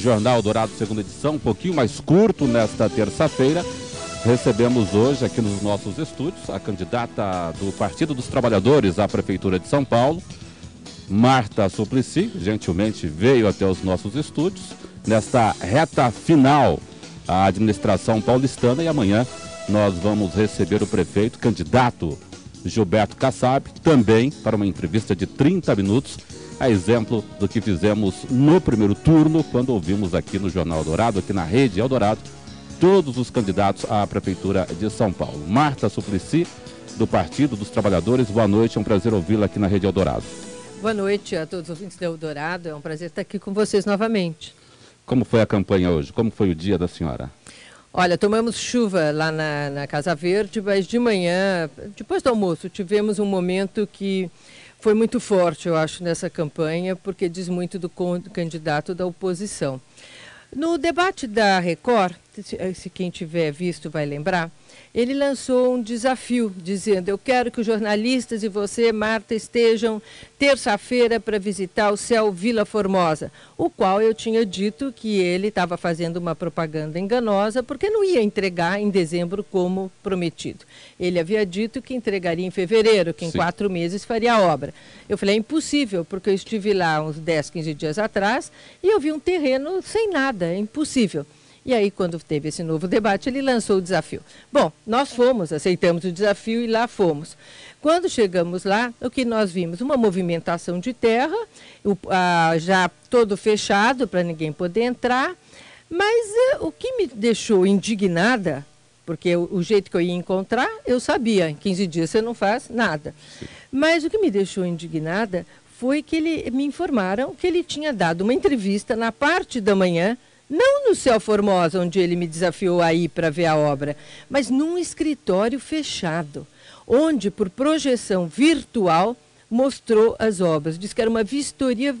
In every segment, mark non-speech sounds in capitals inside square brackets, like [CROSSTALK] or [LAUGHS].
Jornal Dourado, segunda edição, um pouquinho mais curto nesta terça-feira. Recebemos hoje aqui nos nossos estúdios a candidata do Partido dos Trabalhadores à Prefeitura de São Paulo, Marta Suplicy, gentilmente veio até os nossos estúdios nesta reta final à administração paulistana e amanhã nós vamos receber o prefeito candidato Gilberto Kassab, também para uma entrevista de 30 minutos, a exemplo do que fizemos no primeiro turno, quando ouvimos aqui no Jornal Dourado, aqui na Rede Eldorado, todos os candidatos à Prefeitura de São Paulo. Marta Suplicy, do Partido dos Trabalhadores, boa noite, é um prazer ouvi-la aqui na Rede Eldorado. Boa noite a todos os ouvintes da Eldorado, é um prazer estar aqui com vocês novamente. Como foi a campanha hoje? Como foi o dia da senhora? Olha, tomamos chuva lá na, na, Casa Verde, mas de manhã, depois do almoço, tivemos um momento que foi muito forte, eu acho, nessa campanha, porque diz muito do candidato da oposição. No debate da Record, se quem tiver visto vai lembrar, ele lançou um desafio, dizendo: Eu quero que os jornalistas e você, Marta, estejam terça-feira para visitar o Céu Vila Formosa, o qual eu tinha dito que ele estava fazendo uma propaganda enganosa, porque não ia entregar em dezembro como prometido. Ele havia dito que entregaria em fevereiro, que em Sim. quatro meses faria a obra. Eu falei: é impossível, porque eu estive lá uns 10, 15 dias atrás e eu vi um terreno sem nada, é impossível. E aí, quando teve esse novo debate, ele lançou o desafio. Bom, nós fomos, aceitamos o desafio e lá fomos. Quando chegamos lá, o que nós vimos? Uma movimentação de terra, já todo fechado para ninguém poder entrar. Mas uh, o que me deixou indignada, porque o, o, jeito que eu ia encontrar, eu sabia, em 15 dias você não faz nada. Mas o que me deixou indignada foi que ele, me informaram que ele tinha dado uma entrevista na parte da manhã não no Céu Formosa, onde ele me desafiou a ir para ver a obra, mas num escritório fechado, onde, por projeção virtual, mostrou as obras. Diz que era uma vistoria,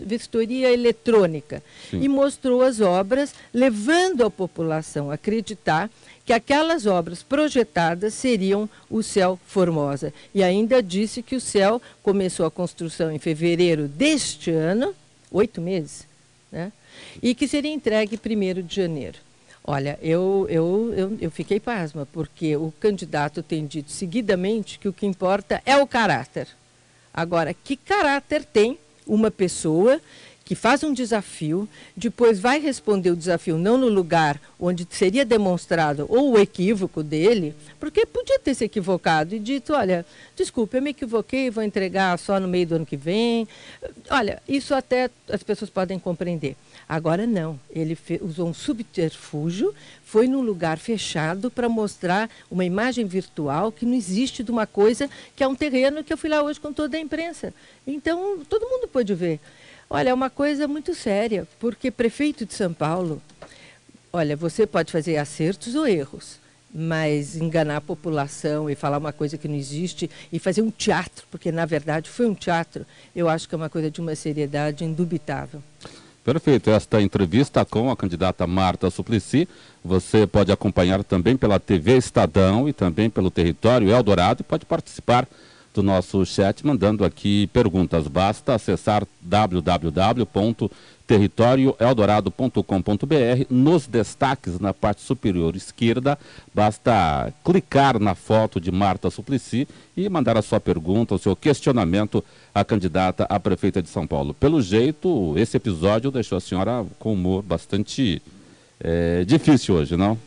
vistoria eletrônica. Sim. E mostrou as obras, levando a população a acreditar que aquelas obras projetadas seriam o Céu Formosa. E ainda disse que o céu começou a construção em fevereiro deste ano, oito meses, né? e que seria entregue 1 de janeiro. Olha, eu, eu, eu, eu fiquei pasma, porque o candidato tem dito seguidamente que o que importa é o caráter. Agora, que caráter tem uma pessoa que faz um desafio, depois vai responder o desafio não no lugar onde seria demonstrado ou o equívoco dele, porque podia ter se equivocado e dito, olha, desculpe, eu me equivoquei, vou entregar só no meio do ano que vem. Olha, isso até as pessoas podem compreender. Agora não, ele usou um subterfúgio, foi num lugar fechado para mostrar uma imagem virtual que não existe de uma coisa que é um terreno que eu fui lá hoje com toda a imprensa. Então, todo mundo pôde ver. Olha, é uma coisa muito séria, porque prefeito de São Paulo, olha, você pode fazer acertos ou erros, mas enganar a população e falar uma coisa que não existe e fazer um teatro, porque na verdade foi um teatro, eu acho que é uma coisa de uma seriedade indubitável. Perfeito. Esta entrevista com a candidata Marta Suplicy, você pode acompanhar também pela TV Estadão e também pelo Território Eldorado e pode participar do nosso chat mandando aqui perguntas. Basta acessar www territorioeldorado.com.br. Nos destaques, na parte superior esquerda, basta clicar na foto de Marta Suplicy e mandar a sua pergunta, o seu questionamento à candidata a prefeita de São Paulo. Pelo jeito, esse episódio deixou a senhora com humor bastante é, difícil hoje, não?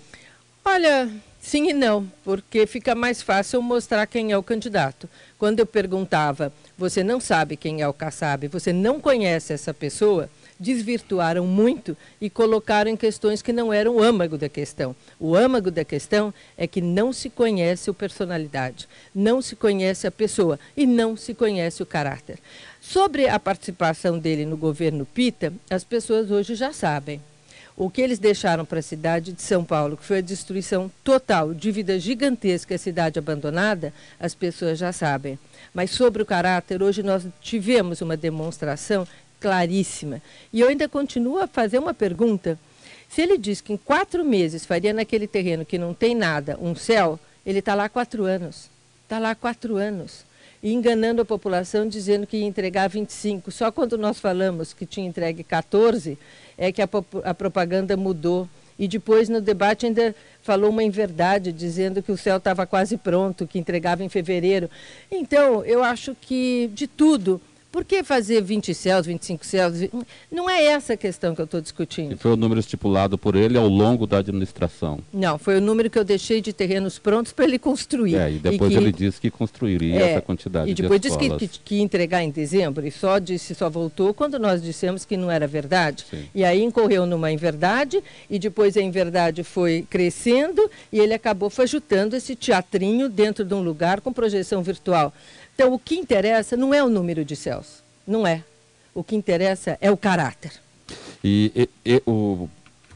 Olha, sim e não, porque fica mais fácil mostrar quem é o candidato. Quando eu perguntava, você não sabe quem é o Kassab, você não conhece essa pessoa, desvirtuaram muito e colocaram em questões que não eram o âmago da questão. O âmago da questão é que não se conhece a personalidade, não se conhece a pessoa e não se conhece o caráter. Sobre a participação dele no governo Pita, as pessoas hoje já sabem. O que eles deixaram para a cidade de São Paulo, que foi a destruição total, dívida gigantesca, a cidade abandonada, as pessoas já sabem. Mas sobre o caráter, hoje nós tivemos uma demonstração claríssima. E eu ainda continuo a fazer uma pergunta. Se ele diz que em quatro meses faria naquele terreno que não tem nada um céu, ele está lá há quatro anos. Está lá há quatro anos. E enganando a população dizendo que ia entregar 25. Só quando nós falamos que tinha entregue 14 é que a, a propaganda mudou. E depois no debate ainda falou uma inverdade, dizendo que o céu estava quase pronto, que entregava em fevereiro. Então, eu acho que de tudo por que fazer 20 céus, 25 céus? Não é essa a questão que eu estou discutindo. E foi o número estipulado por ele ao longo da administração? Não, foi o número que eu deixei de terrenos prontos para ele construir. É, e depois e que, ele disse que construiria é, essa quantidade de de E depois disse que, que, que, ia entregar em dezembro e só disse, só voltou quando nós dissemos que não era verdade. Sim. E aí incorreu numa inverdade e depois a inverdade foi crescendo e ele acabou fajutando esse teatrinho dentro de um lugar com projeção virtual. Então, o que interessa não é o número de céus, não é. O que interessa é o caráter. E, e, e o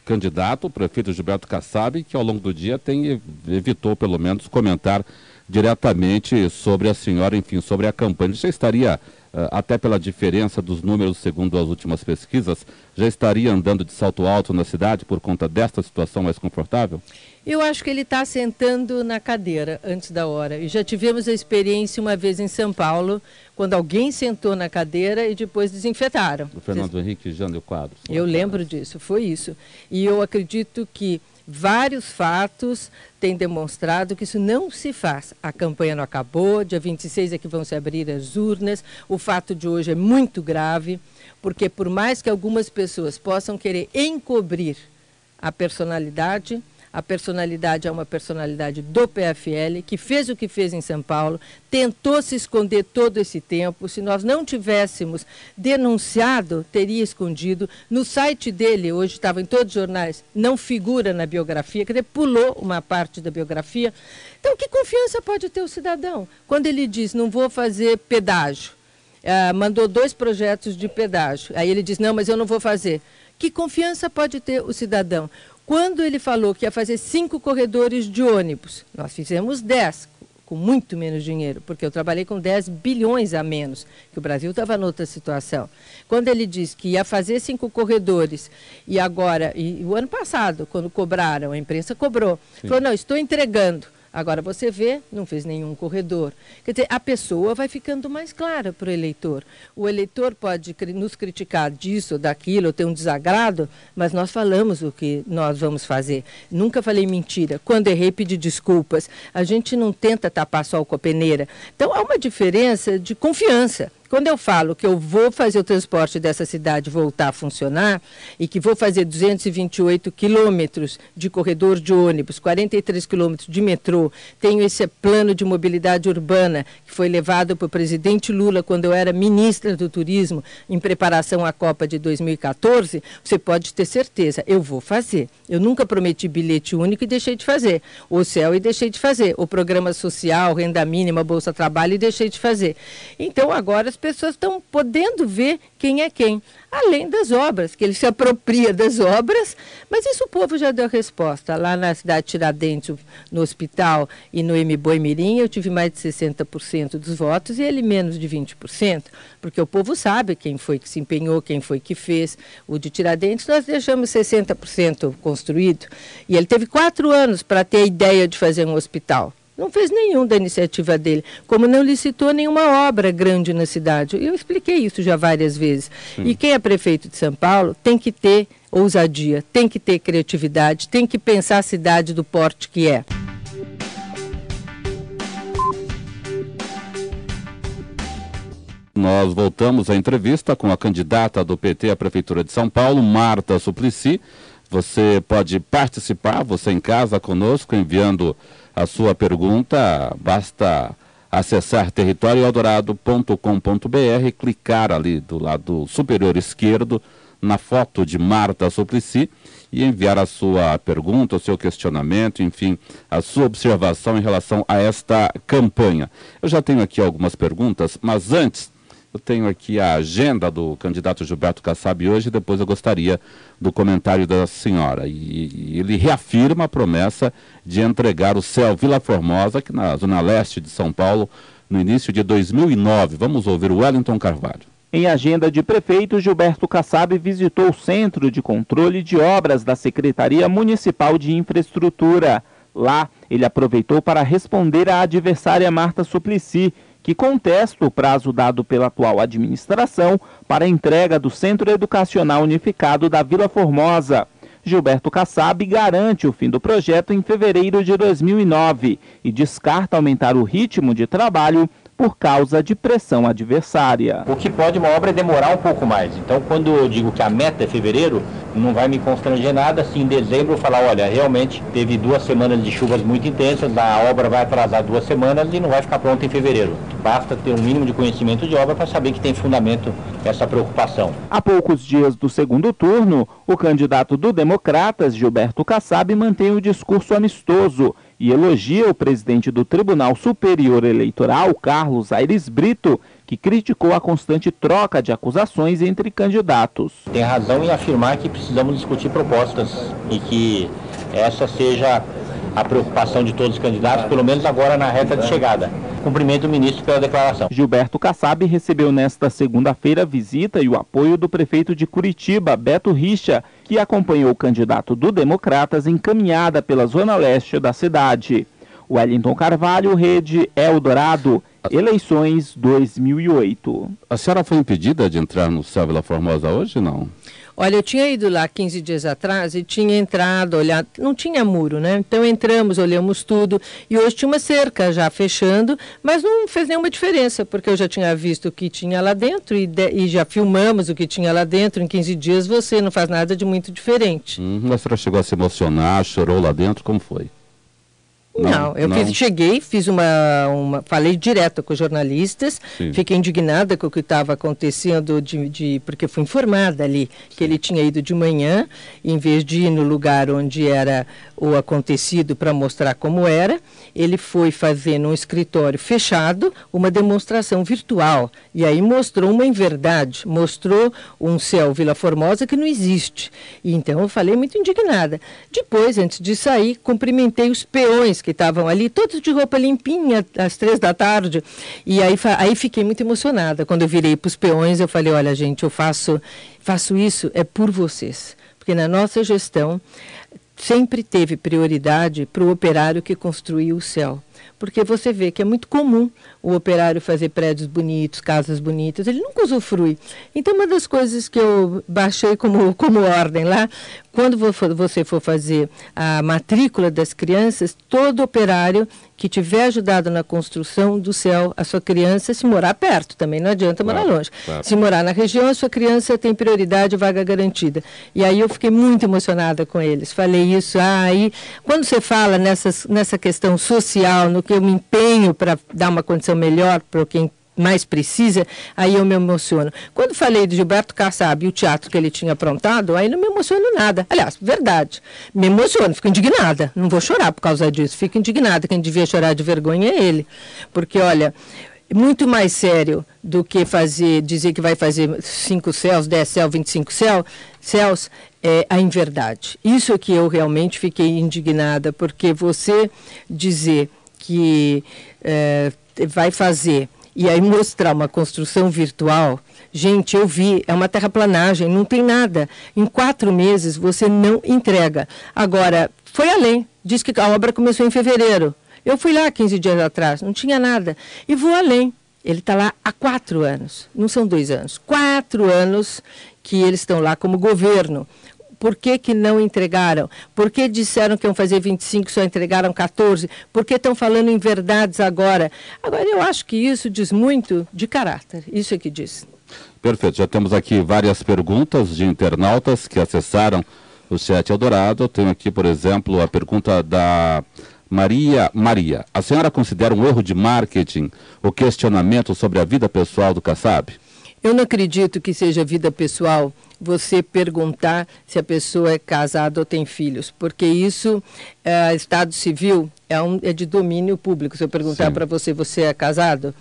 candidato, o prefeito Gilberto Kassab, que ao longo do dia tem, evitou, pelo menos, comentar diretamente sobre a senhora, enfim, sobre a campanha. Já estaria, uh, até pela diferença dos números, segundo as últimas pesquisas, já estaria andando de salto alto na cidade por conta desta situação mais confortável? Eu acho que ele está sentando na cadeira antes da hora. E já tivemos a experiência uma vez em São Paulo, quando alguém sentou na cadeira e depois desinfetaram. O Fernando Henrique Jânio Quadros. Eu lembro disso, foi isso. E eu acredito que vários fatos têm demonstrado que isso não se faz. A campanha não acabou, dia 26 é que vão se abrir as urnas. O fato de hoje é muito grave, porque por mais que algumas pessoas possam querer encobrir a personalidade, a personalidade é uma personalidade do PFL, que fez o que fez em São Paulo, tentou se esconder todo esse tempo. Se nós não tivéssemos denunciado, teria escondido. No site dele, hoje estava em todos os jornais, não figura na biografia, quer dizer, pulou uma parte da biografia. Então, que confiança pode ter o cidadão? Quando ele diz, não vou fazer pedágio, uh, mandou dois projetos de pedágio. Aí ele diz, não, mas eu não vou fazer. Que confiança pode ter o cidadão? Quando ele falou que ia fazer cinco corredores de ônibus, nós fizemos dez, com muito menos dinheiro, porque eu trabalhei com 10 bilhões a menos, que o Brasil estava noutra situação. Quando ele disse que ia fazer cinco corredores, e agora, e o ano passado, quando cobraram, a imprensa cobrou, Sim. falou, não, estou entregando. Agora você vê, não fez nenhum corredor. Quer dizer, a pessoa vai ficando mais clara para o eleitor. O eleitor pode nos criticar disso, daquilo, ter um desagrado, mas nós falamos o que nós vamos fazer. Nunca falei mentira. Quando errei, pedi desculpas. A gente não tenta tapar sol com a peneira. Então há uma diferença de confiança. Quando eu falo que eu vou fazer o transporte dessa cidade voltar a funcionar e que vou fazer 228 quilômetros de corredor de ônibus, 43 quilômetros de metrô, tenho esse plano de mobilidade urbana que foi levado para o presidente Lula quando eu era ministra do Turismo em preparação à Copa de 2014, você pode ter certeza, eu vou fazer. Eu nunca prometi bilhete único e deixei de fazer. O céu e deixei de fazer. O programa social, renda mínima, Bolsa Trabalho e deixei de fazer. Então agora as pessoas estão podendo ver quem é quem. Além das obras, que ele se apropria das obras, mas isso o povo já deu resposta. Lá na cidade de Tiradentes, no hospital e no MBoi Mirim, eu tive mais de 60% dos votos e ele menos de 20%, porque o povo sabe quem foi que se empenhou, quem foi que fez. O de Tiradentes nós deixamos 60% construído e ele teve quatro anos para ter a ideia de fazer um hospital. Não fez nenhum da iniciativa dele, como não licitou nenhuma obra grande na cidade. Eu expliquei isso já várias vezes. Sim. E quem é prefeito de São Paulo tem que ter ousadia, tem que ter criatividade, tem que pensar a cidade do porte que é. Nós voltamos à entrevista com a candidata do PT à Prefeitura de São Paulo, Marta Suplicy. Você pode participar, você em casa conosco, enviando a sua pergunta, basta acessar territorioeldorado.com.br, clicar ali do lado superior esquerdo na foto de Marta Suplicy e enviar a sua pergunta, o seu questionamento, enfim, a sua observação em relação a esta campanha. Eu já tenho aqui algumas perguntas, mas antes eu tenho aqui a agenda do candidato Gilberto Kassab hoje, depois eu gostaria do comentário da senhora. E, e, ele reafirma a promessa de entregar o céu Vila Formosa, aqui na zona leste de São Paulo, no início de 2009. Vamos ouvir o Wellington Carvalho. Em agenda de prefeito, Gilberto Kassab visitou o Centro de Controle de Obras da Secretaria Municipal de Infraestrutura. Lá, ele aproveitou para responder à adversária Marta Suplicy que contesta o prazo dado pela atual administração para a entrega do Centro Educacional Unificado da Vila Formosa. Gilberto Kassab garante o fim do projeto em fevereiro de 2009 e descarta aumentar o ritmo de trabalho por causa de pressão adversária. O que pode uma obra é demorar um pouco mais. Então, quando eu digo que a meta é fevereiro, não vai me constranger nada se em dezembro eu falar, olha, realmente teve duas semanas de chuvas muito intensas, a obra vai atrasar duas semanas e não vai ficar pronta em fevereiro. Basta ter um mínimo de conhecimento de obra para saber que tem fundamento essa preocupação. Há poucos dias do segundo turno, o candidato do Democratas, Gilberto Kassab, mantém o discurso amistoso e elogia o presidente do Tribunal Superior Eleitoral, Carlos Aires Brito, que criticou a constante troca de acusações entre candidatos. Tem razão em afirmar que precisamos discutir propostas e que essa seja a preocupação de todos os candidatos, pelo menos agora na reta de chegada. Cumprimento o ministro pela declaração. Gilberto Kassab recebeu nesta segunda-feira a visita e o apoio do prefeito de Curitiba, Beto Richa, que acompanhou o candidato do Democratas encaminhada pela zona leste da cidade. Wellington Carvalho, Rede Eldorado, eleições 2008. A senhora foi impedida de entrar no Céu Vila Formosa hoje, não? Olha, eu tinha ido lá 15 dias atrás e tinha entrado, olhado, não tinha muro, né? Então entramos, olhamos tudo e hoje tinha uma cerca já fechando, mas não fez nenhuma diferença, porque eu já tinha visto o que tinha lá dentro e, de, e já filmamos o que tinha lá dentro. Em 15 dias você não faz nada de muito diferente. Hum, a senhora chegou a se emocionar, chorou lá dentro, como foi? Não, não eu não. Fiz, cheguei, fiz uma, uma. Falei direto com os jornalistas, Sim. fiquei indignada com o que estava acontecendo, de, de, porque fui informada ali Sim. que ele tinha ido de manhã, em vez de ir no lugar onde era o acontecido para mostrar como era, ele foi fazer num escritório fechado uma demonstração virtual. E aí mostrou uma inverdade, mostrou um céu Vila Formosa que não existe. E então eu falei muito indignada. Depois, antes de sair, cumprimentei os peões que estavam ali, todos de roupa limpinha, às três da tarde. E aí, aí fiquei muito emocionada. Quando eu virei para os peões, eu falei, olha, gente, eu faço, faço isso é por vocês. Porque na nossa gestão sempre teve prioridade para o operário que construiu o céu porque você vê que é muito comum o operário fazer prédios bonitos, casas bonitas, ele nunca usufrui. Então, uma das coisas que eu baixei como, como ordem lá, quando você for fazer a matrícula das crianças, todo operário que tiver ajudado na construção do céu, a sua criança, se morar perto, também não adianta morar claro, longe. Claro. Se morar na região, a sua criança tem prioridade, vaga garantida. E aí eu fiquei muito emocionada com eles. Falei isso, ah, aí, quando você fala nessas, nessa questão social, no que eu me empenho para dar uma condição melhor para quem mais precisa, aí eu me emociono. Quando falei de Gilberto Kassab e o teatro que ele tinha aprontado, aí não me emociono nada. Aliás, verdade, me emociono, fico indignada. Não vou chorar por causa disso, fico indignada. Quem devia chorar de vergonha é ele. Porque, olha, muito mais sério do que fazer, dizer que vai fazer cinco céus, dez céus, 25 céus, céus é a inverdade. Isso é que eu realmente fiquei indignada, porque você dizer que é, vai fazer e aí mostrar uma construção virtual, gente, eu vi, é uma terraplanagem, não tem nada. Em quatro meses você não entrega. Agora, foi além. Diz que a obra começou em fevereiro. Eu fui lá 15 dias atrás, não tinha nada. E vou além. Ele está lá há quatro anos, não são dois anos, quatro anos que eles estão lá como governo. Por que, que não entregaram? Por que disseram que iam fazer 25 só entregaram 14? Por que estão falando em verdades agora? Agora, eu acho que isso diz muito de caráter. Isso é que diz. Perfeito. Já temos aqui várias perguntas de internautas que acessaram o chat Eldorado. Eu tenho aqui, por exemplo, a pergunta da Maria Maria. A senhora considera um erro de marketing o questionamento sobre a vida pessoal do Kassab? Eu não acredito que seja vida pessoal você perguntar se a pessoa é casada ou tem filhos, porque isso, é, Estado Civil, é, um, é de domínio público. Se eu perguntar para você, você é casado?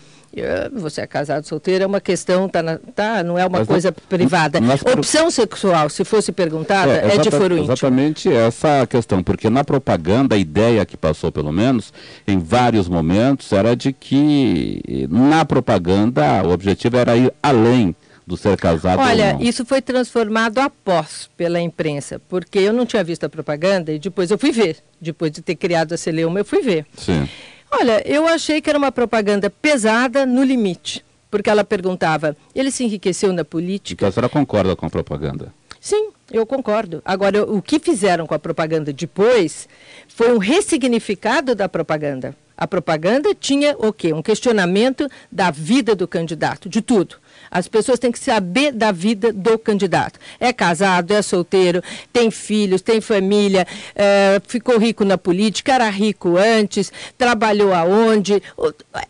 você é casado, solteiro, é uma questão, tá, na, tá não é uma Mas coisa privada. Opção sexual, se fosse perguntada, é, é de foro íntimo. Exatamente essa questão, porque na propaganda, a ideia que passou, pelo menos, em vários momentos, era de que na propaganda o objetivo era ir além do ser casado Olha, isso foi transformado após pela imprensa, porque eu não tinha visto a propaganda e depois eu fui ver. Depois de ter criado a Celeuma, eu fui ver. Sim. Olha, eu achei que era uma propaganda pesada no limite, porque ela perguntava: ele se enriqueceu na política? Então a senhora concorda com a propaganda? Sim, eu concordo. Agora, o que fizeram com a propaganda depois foi um ressignificado da propaganda. A propaganda tinha o quê? Um questionamento da vida do candidato, de tudo. As pessoas têm que saber da vida do candidato. É casado, é solteiro, tem filhos, tem família, é, ficou rico na política, era rico antes, trabalhou aonde.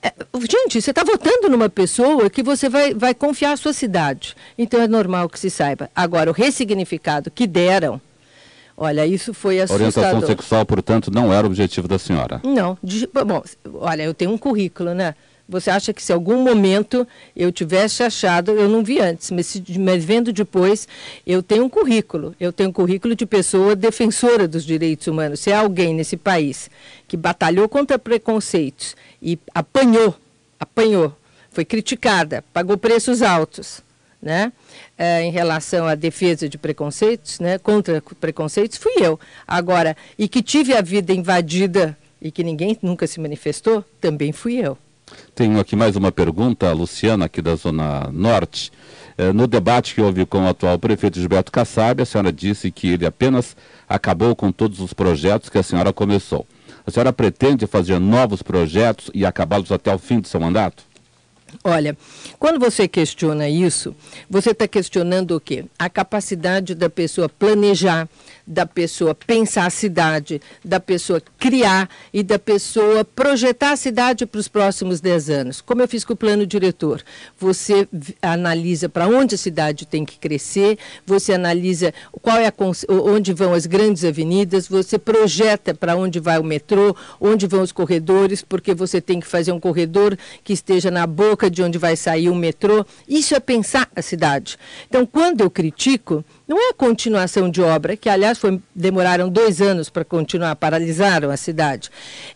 É, gente, você está votando numa pessoa que você vai, vai confiar a sua cidade. Então é normal que se saiba. Agora, o ressignificado que deram. Olha, isso foi assustador. Orientação sexual, portanto, não era o objetivo da senhora? Não. De, bom, olha, eu tenho um currículo, né? Você acha que se algum momento eu tivesse achado, eu não vi antes, mas, se, mas vendo depois, eu tenho um currículo. Eu tenho um currículo de pessoa defensora dos direitos humanos. Se há alguém nesse país que batalhou contra preconceitos e apanhou, apanhou, foi criticada, pagou preços altos, né? É, em relação à defesa de preconceitos, né? contra preconceitos, fui eu. Agora, e que tive a vida invadida e que ninguém nunca se manifestou, também fui eu. Tenho aqui mais uma pergunta, Luciana, aqui da Zona Norte. Eh, no debate que houve com o atual prefeito Gilberto Kassab, a senhora disse que ele apenas acabou com todos os projetos que a senhora começou. A senhora pretende fazer novos projetos e acabá-los até o fim de seu mandato? Olha, quando você questiona isso, você está questionando o quê? A capacidade da pessoa planejar, da pessoa pensar a cidade, da pessoa criar e da pessoa projetar a cidade para os próximos 10 anos. Como eu fiz com o plano diretor, você analisa para onde a cidade tem que crescer, você analisa qual é a, onde vão as grandes avenidas, você projeta para onde vai o metrô, onde vão os corredores, porque você tem que fazer um corredor que esteja na boca de onde vai sair o metrô. Isso é pensar a cidade. Então, quando eu critico, não é a continuação de obra, que aliás foi, demoraram dois anos para continuar, paralisaram a cidade.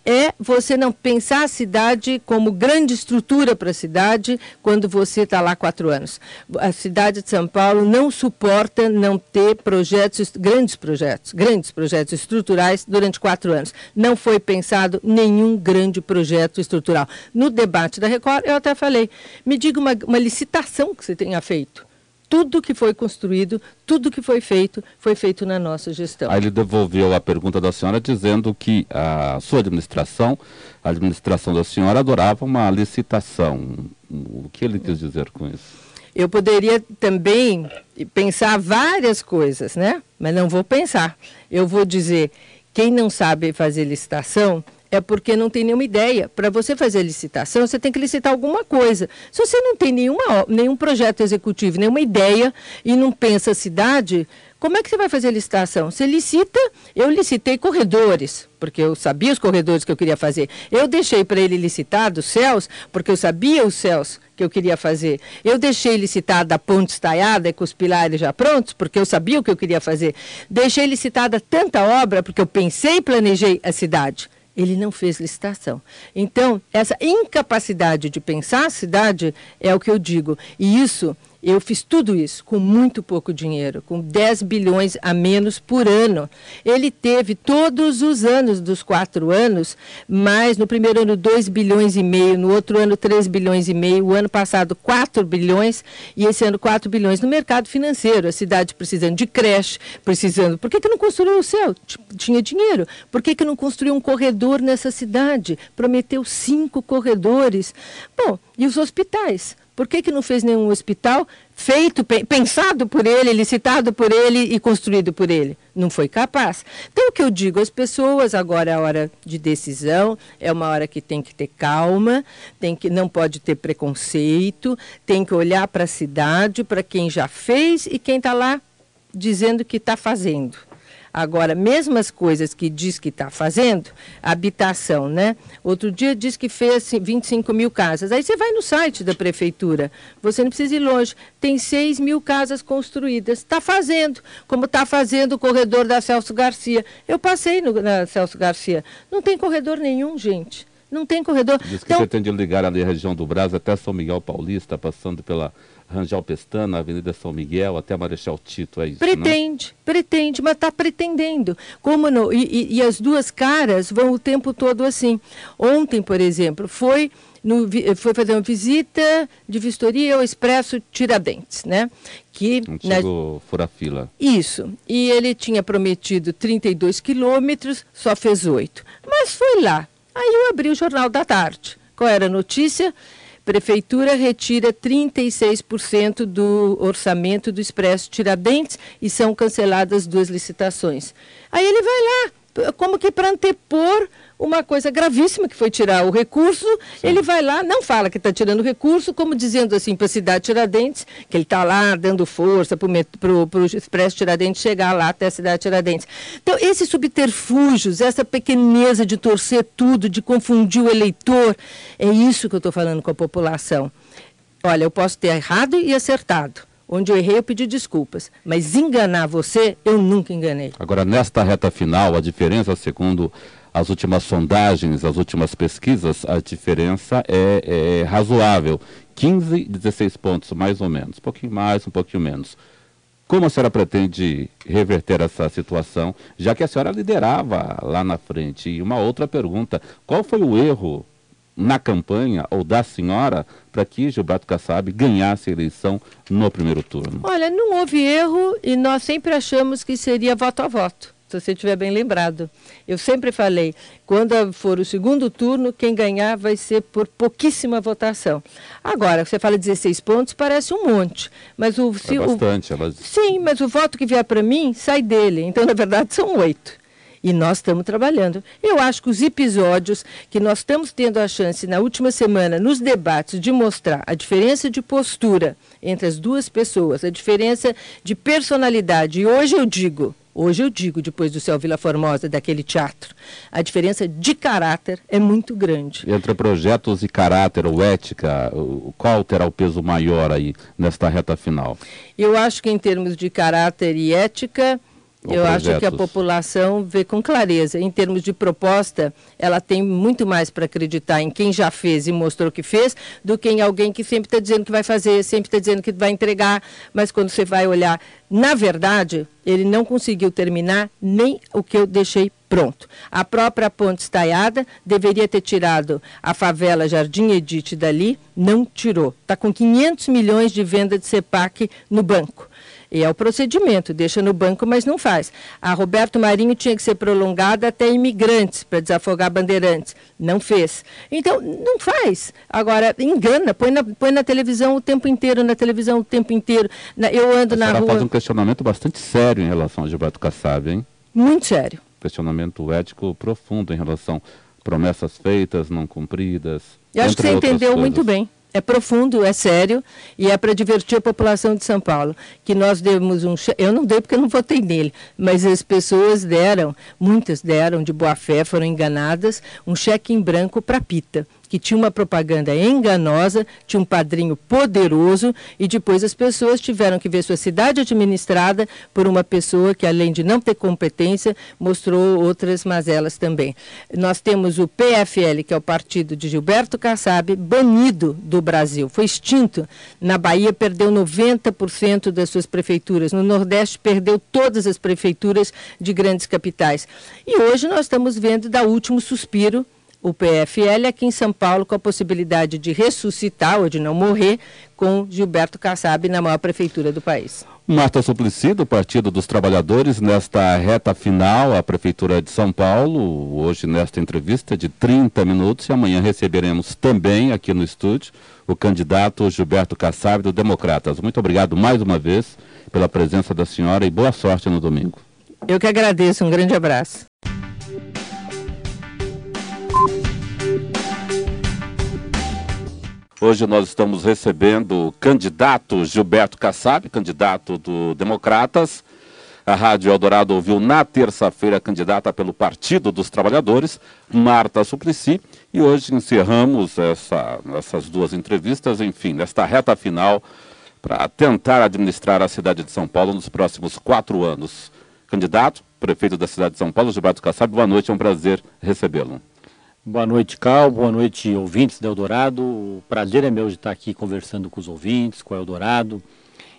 É você não pensar a cidade como grande estrutura para a cidade quando você está lá quatro anos. A cidade de São Paulo não suporta não ter projetos, grandes projetos, grandes projetos estruturais durante quatro anos. Não foi pensado nenhum grande projeto estrutural. No debate da Record, eu até falei, me diga uma, uma licitação que você tenha feito tudo que foi construído, tudo que foi feito, foi feito na nossa gestão. Aí ele devolveu a pergunta da senhora dizendo que a sua administração, a administração da senhora adorava uma licitação. O que ele quis dizer com isso? Eu poderia também pensar várias coisas, né? Mas não vou pensar. Eu vou dizer, quem não sabe fazer licitação é porque não tem nenhuma ideia. Para você fazer licitação, você tem que licitar alguma coisa. Se você não tem nenhuma, nenhum projeto executivo, nenhuma ideia e não pensa a cidade, como é que você vai fazer licitação? Você licita, eu licitei corredores, porque eu sabia os corredores que eu queria fazer. Eu deixei para ele licitado os céus, porque eu sabia os céus que eu queria fazer. Eu deixei licitada a ponte estaiada com os pilares já prontos, porque eu sabia o que eu queria fazer. Deixei licitada tanta obra, porque eu pensei e planejei a cidade. Ele não fez licitação. Então, essa incapacidade de pensar a cidade é o que eu digo. E isso eu fiz tudo isso com muito pouco dinheiro, com 10 bilhões a menos por ano. Ele teve todos os anos dos quatro anos, mais no primeiro ano 2 bilhões e meio, no outro ano 3 bilhões e meio, o ano passado 4 bilhões e esse ano 4 bilhões no mercado financeiro. A cidade precisando de creche, precisando. Por que, que não construiu o céu? Tinha dinheiro. Por que, que não construiu um corredor nessa cidade? Prometeu cinco corredores. Bom, e os hospitais? Por que, que não fez nenhum hospital feito, pensado por ele, licitado por ele e construído por ele? Não foi capaz. Então, o que eu digo às pessoas, agora é hora de decisão, é uma hora que tem que ter calma, tem que, não pode ter preconceito, tem que olhar para a cidade, para quem já fez e quem está lá dizendo que está fazendo. Agora, mesmo as coisas que diz que está fazendo, habitação, né? Outro dia diz que fez 25 mil casas. Aí você vai no site da prefeitura, você não precisa ir longe, tem 6 mil casas construídas. Está fazendo, como está fazendo o corredor da Celso Garcia. Eu passei no, na Celso Garcia. Não tem corredor nenhum, gente. Não tem corredor. Diz que então, pretende ligar ali a região do Brasil até São Miguel Paulista, passando pela Rangel Pestana, Avenida São Miguel, até Marechal Tito, é isso? Pretende, né? pretende, mas está pretendendo. Como não? E, e, e, as duas caras vão o tempo todo assim. Ontem, por exemplo, foi, no, foi fazer uma visita de vistoria ao Expresso Tiradentes, né? Que, Antigo na... fura-fila. Isso. E ele tinha prometido 32 quilômetros, só fez oito. Mas foi lá. Aí eu abri o Jornal da Tarde. Qual era a notícia? Prefeitura retira 36% do orçamento do Expresso Tiradentes e são canceladas duas licitações. Aí ele vai lá, como que para antepor uma coisa gravíssima, que foi tirar o recurso, Sim. ele vai lá, não fala que está tirando o recurso, como dizendo assim para a cidade Tiradentes, que ele está lá dando força para o Expresso Tiradentes chegar lá até a cidade Tiradentes. Então, esses subterfúgios, essa pequeneza de torcer tudo, de confundir o eleitor, é isso que eu estou falando com a população. Olha, eu posso ter errado e acertado. Onde eu errei, eu pedi desculpas. Mas enganar você, eu nunca enganei. Agora, nesta reta final, a diferença, segundo as últimas sondagens, as últimas pesquisas, a diferença é, é razoável. 15, 16 pontos, mais ou menos. Um pouquinho mais, um pouquinho menos. Como a senhora pretende reverter essa situação, já que a senhora liderava lá na frente? E uma outra pergunta: qual foi o erro na campanha ou da senhora para que Gilberto Kassab ganhasse a eleição no primeiro turno? Olha, não houve erro e nós sempre achamos que seria voto a voto se você estiver bem lembrado. Eu sempre falei, quando for o segundo turno, quem ganhar vai ser por pouquíssima votação. Agora, você fala 16 pontos, parece um monte. Mas o, se, é bastante. O, Sim, mas o voto que vier para mim sai dele. Então, na verdade, são oito. E nós estamos trabalhando. Eu acho que os episódios que nós estamos tendo a chance na última semana, nos debates, de mostrar a diferença de postura entre as duas pessoas, a diferença de personalidade. E hoje eu digo, Hoje eu digo, depois do Céu Vila Formosa, daquele teatro, a diferença de caráter é muito grande. Entre projetos e caráter ou ética, qual terá o peso maior aí nesta reta final? Eu acho que em termos de caráter e ética, eu projetos. acho que a população vê com clareza. Em termos de proposta, ela tem muito mais para acreditar em quem já fez e mostrou que fez, do que em alguém que sempre está dizendo que vai fazer, sempre está dizendo que vai entregar, mas quando você vai olhar, na verdade, ele não conseguiu terminar nem o que eu deixei pronto. A própria ponte estaiada deveria ter tirado a favela Jardim Edite dali, não tirou. Está com 500 milhões de venda de CEPAC no banco. E é o procedimento, deixa no banco, mas não faz. A Roberto Marinho tinha que ser prolongada até imigrantes, para desafogar bandeirantes. Não fez. Então, não faz. Agora, engana, põe na, põe na televisão o tempo inteiro, na televisão o tempo inteiro. Na, eu ando na rua. faz um questionamento bastante sério em relação ao Gilberto Kassab, hein? Muito sério. Questionamento ético profundo em relação a promessas feitas, não cumpridas. Eu acho que você entendeu coisas. muito bem é profundo, é sério e é para divertir a população de São Paulo. Que nós demos um eu não dei porque eu não votei nele, mas as pessoas deram, muitas deram de boa fé, foram enganadas, um cheque em branco para Pita que tinha uma propaganda enganosa, tinha um padrinho poderoso e depois as pessoas tiveram que ver sua cidade administrada por uma pessoa que, além de não ter competência, mostrou outras mazelas também. Nós temos o PFL, que é o partido de Gilberto Kassab, banido do Brasil, foi extinto. Na Bahia perdeu 90% das suas prefeituras, no Nordeste perdeu todas as prefeituras de grandes capitais. E hoje nós estamos vendo dar último suspiro o PFL aqui em São Paulo com a possibilidade de ressuscitar ou de não morrer com Gilberto Kassab na maior prefeitura do país. Marta Suplicy, do Partido dos Trabalhadores, nesta reta final, a Prefeitura de São Paulo, hoje nesta entrevista de 30 minutos, e amanhã receberemos também aqui no estúdio o candidato Gilberto Kassab, do Democratas. Muito obrigado mais uma vez pela presença da senhora e boa sorte no domingo. Eu que agradeço, um grande abraço. Hoje nós estamos recebendo o candidato Gilberto Kassab, candidato do Democratas. A Rádio Eldorado ouviu na terça-feira a candidata pelo Partido dos Trabalhadores, Marta Suplicy, e hoje encerramos essa, essas duas entrevistas, enfim, nesta reta final, para tentar administrar a cidade de São Paulo nos próximos quatro anos. Candidato, prefeito da cidade de São Paulo, Gilberto Kassab, boa noite, é um prazer recebê-lo. Boa noite, Cal. Boa noite, ouvintes da Eldorado. O prazer é meu de estar aqui conversando com os ouvintes, com a Eldorado,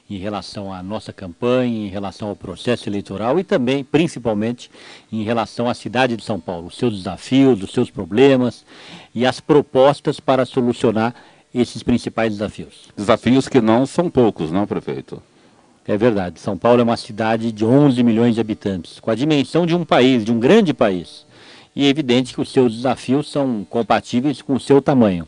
em relação à nossa campanha, em relação ao processo eleitoral e também, principalmente, em relação à cidade de São Paulo, os seus desafios, os seus problemas e as propostas para solucionar esses principais desafios. Desafios que não são poucos, não, prefeito? É verdade. São Paulo é uma cidade de 11 milhões de habitantes, com a dimensão de um país, de um grande país. E é evidente que os seus desafios são compatíveis com o seu tamanho.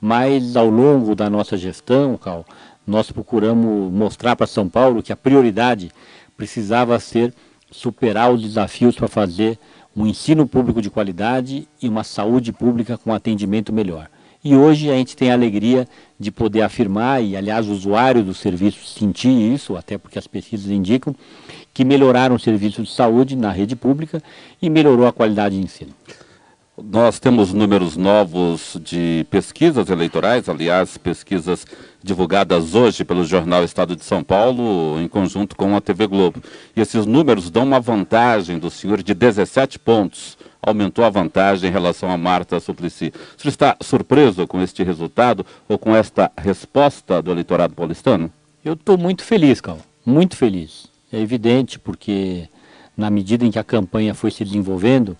Mas ao longo da nossa gestão, Cal, nós procuramos mostrar para São Paulo que a prioridade precisava ser superar os desafios para fazer um ensino público de qualidade e uma saúde pública com atendimento melhor. E hoje a gente tem a alegria de poder afirmar, e aliás o usuário do serviço sentir isso, até porque as pesquisas indicam, que melhoraram o serviço de saúde na rede pública e melhorou a qualidade de ensino. Nós temos números novos de pesquisas eleitorais, aliás, pesquisas divulgadas hoje pelo jornal Estado de São Paulo, em conjunto com a TV Globo. E esses números dão uma vantagem do senhor de 17 pontos. Aumentou a vantagem em relação a Marta Suplicy. O senhor está surpreso com este resultado ou com esta resposta do eleitorado paulistano? Eu estou muito feliz, Cal. Muito feliz. É evidente, porque na medida em que a campanha foi se desenvolvendo,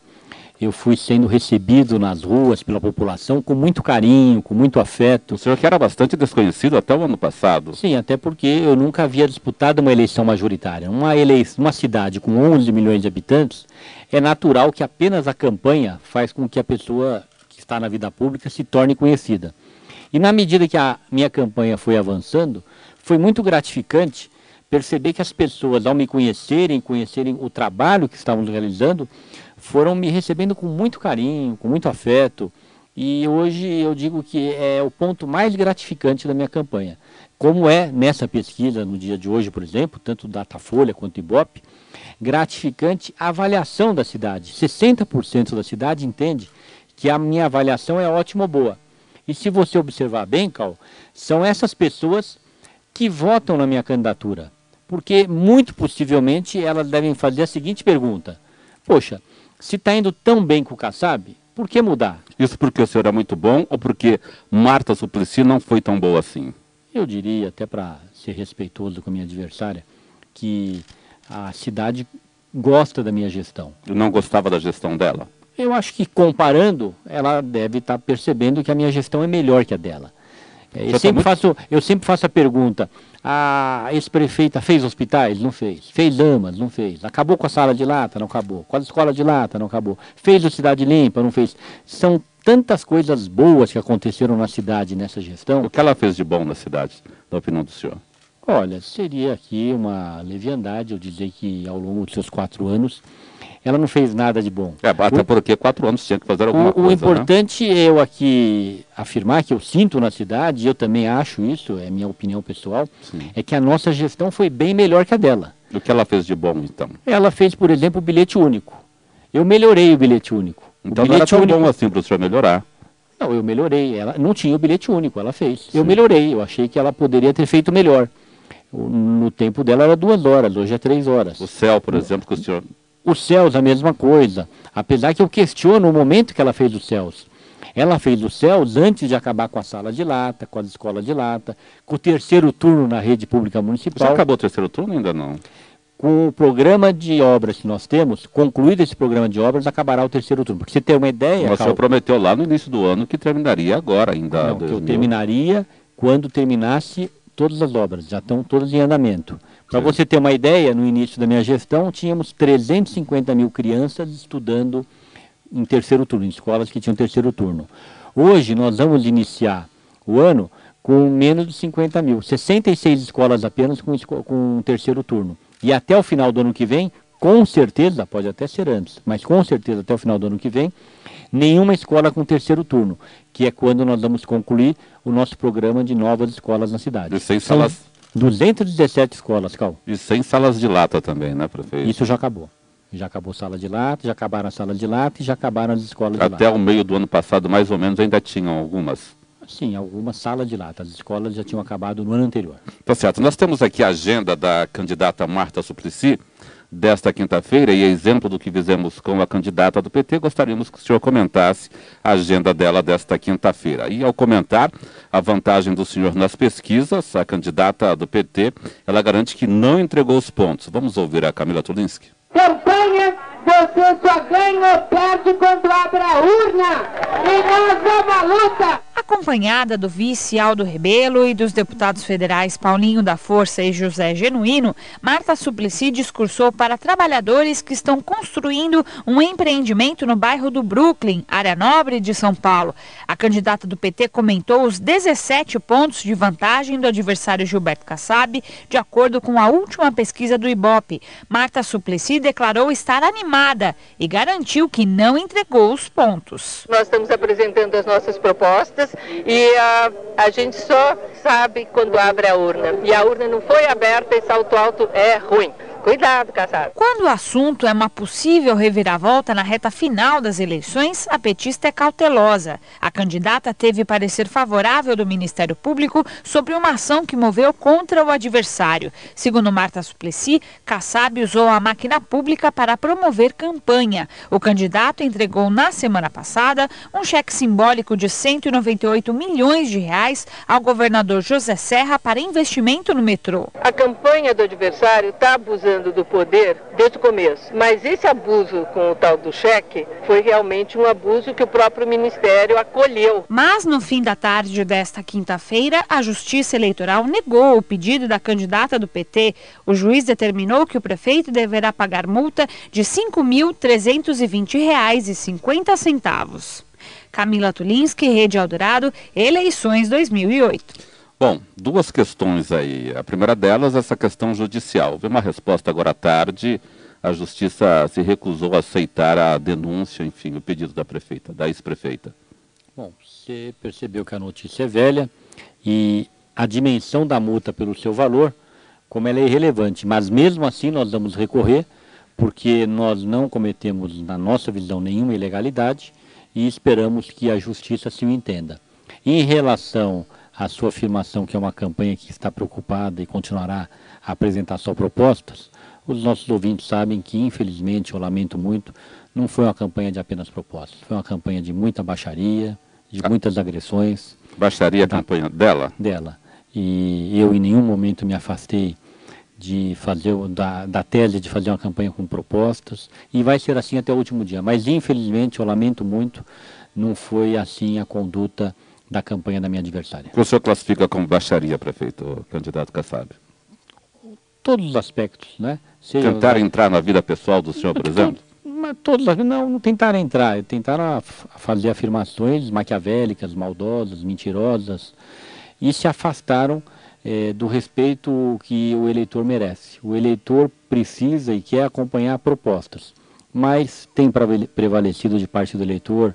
eu fui sendo recebido nas ruas pela população com muito carinho, com muito afeto. O senhor que era bastante desconhecido até o ano passado. Sim, até porque eu nunca havia disputado uma eleição majoritária. Uma, eleição, uma cidade com 11 milhões de habitantes, é natural que apenas a campanha faz com que a pessoa que está na vida pública se torne conhecida. E na medida que a minha campanha foi avançando, foi muito gratificante perceber que as pessoas, ao me conhecerem, conhecerem o trabalho que estávamos realizando, foram me recebendo com muito carinho, com muito afeto. E hoje eu digo que é o ponto mais gratificante da minha campanha. Como é nessa pesquisa, no dia de hoje, por exemplo, tanto Datafolha quanto Ibope, gratificante a avaliação da cidade. 60% da cidade entende que a minha avaliação é ótima ou boa. E se você observar bem, Cal, são essas pessoas que votam na minha candidatura. Porque muito possivelmente elas devem fazer a seguinte pergunta: Poxa, se está indo tão bem com o Kassab, por que mudar? Isso porque o senhor é muito bom ou porque Marta Suplicy não foi tão boa assim? Eu diria, até para ser respeitoso com a minha adversária, que a cidade gosta da minha gestão. Eu não gostava da gestão dela? Eu acho que comparando, ela deve estar tá percebendo que a minha gestão é melhor que a dela. É, eu, tá sempre, tá muito... faço, eu sempre faço a pergunta, a ex-prefeita fez hospitais? Não fez. Fez damas? Não fez. Acabou com a sala de lata? Não acabou. Com a escola de lata? Não acabou. Fez o Cidade Limpa? Não fez. São tantas coisas boas que aconteceram na cidade nessa gestão. O que ela fez de bom na cidade, na opinião do senhor? Olha, seria aqui uma leviandade eu dizer que ao longo dos seus quatro anos ela não fez nada de bom. É, até o, porque quatro anos tinha que fazer alguma o, coisa. O né? importante né? é eu aqui afirmar que eu sinto na cidade, e eu também acho isso, é minha opinião pessoal, Sim. é que a nossa gestão foi bem melhor que a dela. O que ela fez de bom, então? Ela fez, por exemplo, o bilhete único. Eu melhorei o bilhete único. Então o não era tão único... bom assim para o senhor melhorar. Não, eu melhorei. Ela não tinha o bilhete único, ela fez. Sim. Eu melhorei, eu achei que ela poderia ter feito melhor. No tempo dela era duas horas, hoje é três horas. O céu, por exemplo, que o senhor os céus, a mesma coisa. Apesar que eu questiono o momento que ela fez os céus. Ela fez os céus antes de acabar com a sala de lata, com as escolas de lata, com o terceiro turno na rede pública municipal. Já acabou o terceiro turno ainda não? Com o programa de obras que nós temos, concluído esse programa de obras, acabará o terceiro turno. Porque você tem uma ideia. Mas o senhor prometeu lá no início do ano que terminaria agora ainda. Não, que eu terminaria quando terminasse todas as obras, já estão todas em andamento. Para você ter uma ideia, no início da minha gestão, tínhamos 350 mil crianças estudando em terceiro turno, em escolas que tinham terceiro turno. Hoje, nós vamos iniciar o ano com menos de 50 mil, 66 escolas apenas com, com terceiro turno. E até o final do ano que vem, com certeza, pode até ser antes, mas com certeza até o final do ano que vem, nenhuma escola com terceiro turno, que é quando nós vamos concluir o nosso programa de novas escolas na cidade. E sem salas 217 escolas, Cal. E sem salas de lata também, né, prefeito? Isso já acabou. Já acabou sala de lata, já acabaram as salas de lata e já acabaram as escolas Até de lata. Até o meio do ano passado, mais ou menos, ainda tinham algumas? Sim, algumas salas de lata. As escolas já tinham acabado no ano anterior. Tá certo. Nós temos aqui a agenda da candidata Marta Suplicy. Desta quinta-feira, e exemplo do que fizemos com a candidata do PT, gostaríamos que o senhor comentasse a agenda dela desta quinta-feira. E ao comentar a vantagem do senhor nas pesquisas, a candidata do PT, ela garante que não entregou os pontos. Vamos ouvir a Camila Tulinski. Campanha, você só ganha ou perde quando abre a urna. E nós vamos à luta. Acompanhada do vice Aldo Rebelo e dos deputados federais Paulinho da Força e José Genuíno, Marta Suplicy discursou para trabalhadores que estão construindo um empreendimento no bairro do Brooklyn, área nobre de São Paulo. A candidata do PT comentou os 17 pontos de vantagem do adversário Gilberto Kassab, de acordo com a última pesquisa do Ibope. Marta Suplicy declarou estar animada e garantiu que não entregou os pontos. Nós estamos apresentando as nossas propostas e a, a gente só sabe quando abre a urna. E a urna não foi aberta e salto alto é ruim. Cuidado, Kassab. Quando o assunto é uma possível reviravolta na reta final das eleições, a petista é cautelosa. A candidata teve parecer favorável do Ministério Público sobre uma ação que moveu contra o adversário. Segundo Marta Suplicy, Kassab usou a máquina pública para promover campanha. O candidato entregou na semana passada um cheque simbólico de 198 milhões de reais ao governador José Serra para investimento no metrô. A campanha do adversário está abusando do poder desde o começo. Mas esse abuso com o tal do cheque foi realmente um abuso que o próprio Ministério acolheu. Mas no fim da tarde desta quinta-feira, a Justiça Eleitoral negou o pedido da candidata do PT. O juiz determinou que o prefeito deverá pagar multa de R$ 5.320,50. Camila Tulinski, Rede Eldorado, eleições 2008. Bom, duas questões aí. A primeira delas, essa questão judicial. Houve uma resposta agora à tarde. A justiça se recusou a aceitar a denúncia, enfim, o pedido da prefeita, da ex-prefeita. Bom, você percebeu que a notícia é velha e a dimensão da multa pelo seu valor, como ela é irrelevante, mas mesmo assim nós vamos recorrer, porque nós não cometemos, na nossa visão, nenhuma ilegalidade e esperamos que a justiça se o entenda. Em relação à sua afirmação que é uma campanha que está preocupada e continuará a apresentar só propostas, os nossos ouvintes sabem que, infelizmente, eu lamento muito, não foi uma campanha de apenas propostas, foi uma campanha de muita baixaria, de ah. muitas agressões. Baixaria a campanha dela? Dela. E eu em nenhum momento me afastei de fazer da, da tese de fazer uma campanha com propostas e vai ser assim até o último dia. Mas infelizmente, eu lamento muito, não foi assim a conduta da campanha da minha adversária. O senhor classifica como baixaria, prefeito, candidato Kassab? Todos os aspectos, né? Seja Tentar entrar na vida pessoal do senhor, por exemplo? Mas todos, não, não tentaram entrar, tentaram fazer afirmações maquiavélicas, maldosas, mentirosas e se afastaram é, do respeito que o eleitor merece. O eleitor precisa e quer acompanhar propostas, mas tem prevalecido de parte do eleitor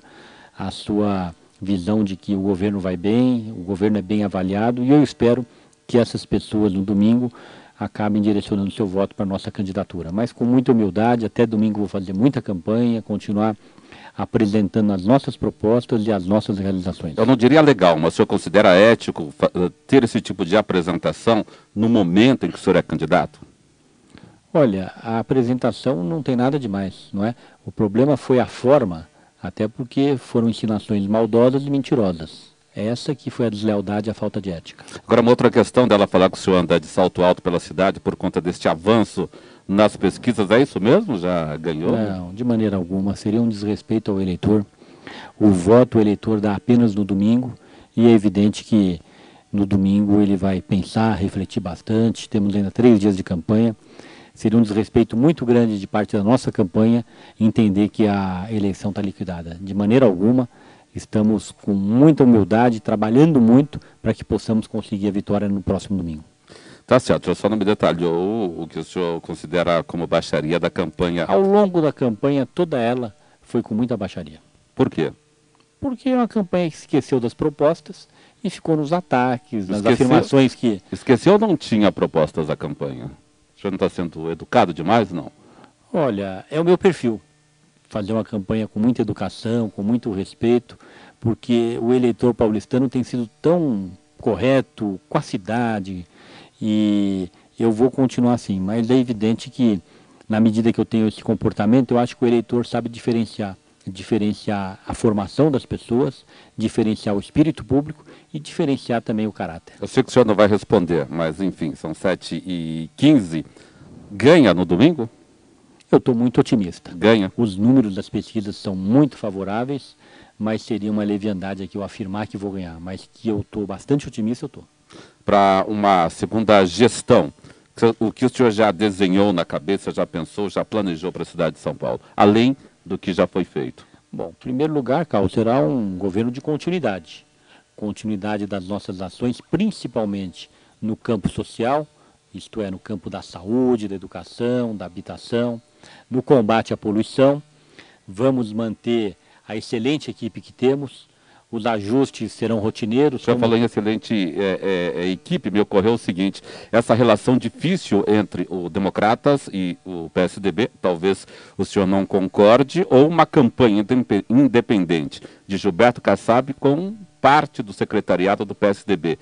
a sua visão de que o governo vai bem, o governo é bem avaliado e eu espero que essas pessoas no domingo acabem direcionando seu voto para a nossa candidatura. Mas com muita humildade, até domingo vou fazer muita campanha, continuar apresentando as nossas propostas e as nossas realizações. Eu não diria legal, mas o senhor considera ético eh, ter esse tipo de apresentação no momento em que o senhor é candidato? Olha, a apresentação não tem nada demais, não é? O problema foi a forma, até porque foram ensinações maldosas e mentirosas. Essa que foi a deslealdade e a falta de ética. Agora, uma outra questão dela falar que o senhor anda de salto alto pela cidade por conta deste avanço nas pesquisas, é isso mesmo? Já ganhou? Não, de maneira alguma. Seria um desrespeito ao eleitor. O voto o eleitor dá apenas no domingo e é evidente que no domingo ele vai pensar, refletir bastante. Temos ainda três dias de campanha. Seria um desrespeito muito grande de parte da nossa campanha entender que a eleição está liquidada. De maneira alguma, estamos com muita humildade, trabalhando muito para que possamos conseguir a vitória no próximo domingo. Tá certo, só não me detalhou o que o senhor considera como baixaria da campanha. Ao longo da campanha, toda ela foi com muita baixaria. Por quê? Porque é uma campanha que esqueceu das propostas e ficou nos ataques, nas esqueceu, afirmações que... Esqueceu ou não tinha propostas da campanha? O senhor não está sendo educado demais, não? Olha, é o meu perfil. Fazer uma campanha com muita educação, com muito respeito, porque o eleitor paulistano tem sido tão correto com a cidade, e eu vou continuar assim, mas é evidente que na medida que eu tenho esse comportamento, eu acho que o eleitor sabe diferenciar. Diferenciar a formação das pessoas, diferenciar o espírito público e diferenciar também o caráter. Eu sei que o senhor não vai responder, mas enfim, são 7 e 15 Ganha no domingo? Eu estou muito otimista. Ganha. Os números das pesquisas são muito favoráveis, mas seria uma leviandade aqui eu afirmar que vou ganhar. Mas que eu estou bastante otimista, eu estou. Para uma segunda gestão, o que o senhor já desenhou na cabeça, já pensou, já planejou para a cidade de São Paulo, além do que já foi feito? Bom, em primeiro lugar, Carlos, será um governo de continuidade. Continuidade das nossas ações, principalmente no campo social, isto é, no campo da saúde, da educação, da habitação, no combate à poluição. Vamos manter a excelente equipe que temos, os ajustes serão rotineiros. O senhor como... falou em excelente é, é, é, equipe, me ocorreu o seguinte, essa relação difícil entre o Democratas e o PSDB, talvez o senhor não concorde, ou uma campanha independente de Gilberto Kassab com parte do secretariado do PSDB.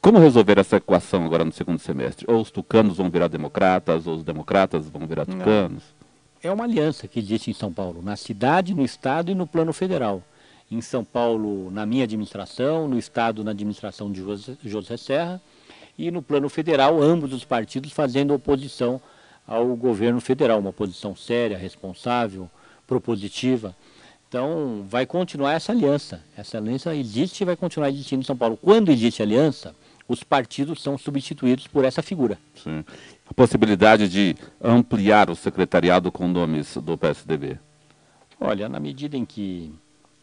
Como resolver essa equação agora no segundo semestre? Ou os tucanos vão virar democratas, ou os democratas vão virar tucanos? Não. É uma aliança que existe em São Paulo, na cidade, no estado e no plano federal em São Paulo na minha administração, no Estado na administração de José, Serra e no plano federal ambos os partidos fazendo oposição ao governo federal, uma oposição séria, responsável, propositiva. Então vai continuar essa aliança. Essa aliança existe e vai continuar existindo em São Paulo. Quando existe aliança, os partidos são substituídos por essa figura. Sim. A possibilidade de ampliar o secretariado com nomes do PSDB? Olha, na medida em que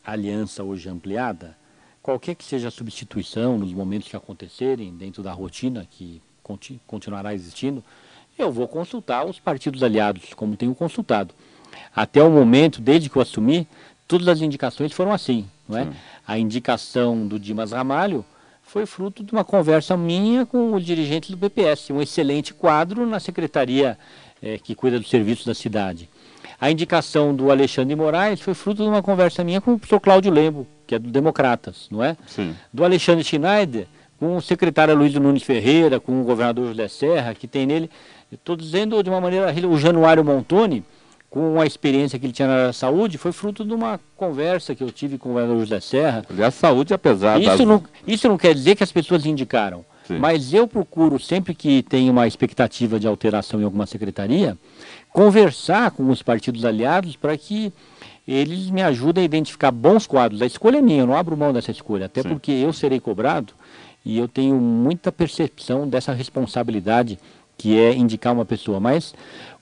aliança hoje ampliada, qualquer que seja a substituição nos momentos que acontecerem dentro da rotina que continuará existindo, eu vou consultar os partidos aliados, como tenho consultado. Até o momento, desde que eu assumi, todas as indicações foram assim. Não é? A indicação do Dimas Ramalho foi fruto de uma conversa minha com os dirigentes do BPS, um excelente quadro na secretaria é, que cuida dos serviços da cidade. A indicação do Alexandre Moraes foi fruto de uma conversa minha com o professor Cláudio Lembo, que é do Democratas, não é? Sim. Do Alexandre Schneider, com o secretário Luiz Nunes Ferreira, com o governador José Serra, que tem nele, estou dizendo de uma maneira, o Januário Montoni, com a experiência que ele tinha na área da saúde, foi fruto de uma conversa que eu tive com o governador José Serra. a saúde, apesar isso das... não Isso não quer dizer que as pessoas indicaram, Sim. mas eu procuro, sempre que tem uma expectativa de alteração em alguma secretaria, conversar com os partidos aliados para que eles me ajudem a identificar bons quadros. A escolha é minha, eu não abro mão dessa escolha, até Sim. porque eu serei cobrado e eu tenho muita percepção dessa responsabilidade que é indicar uma pessoa. Mas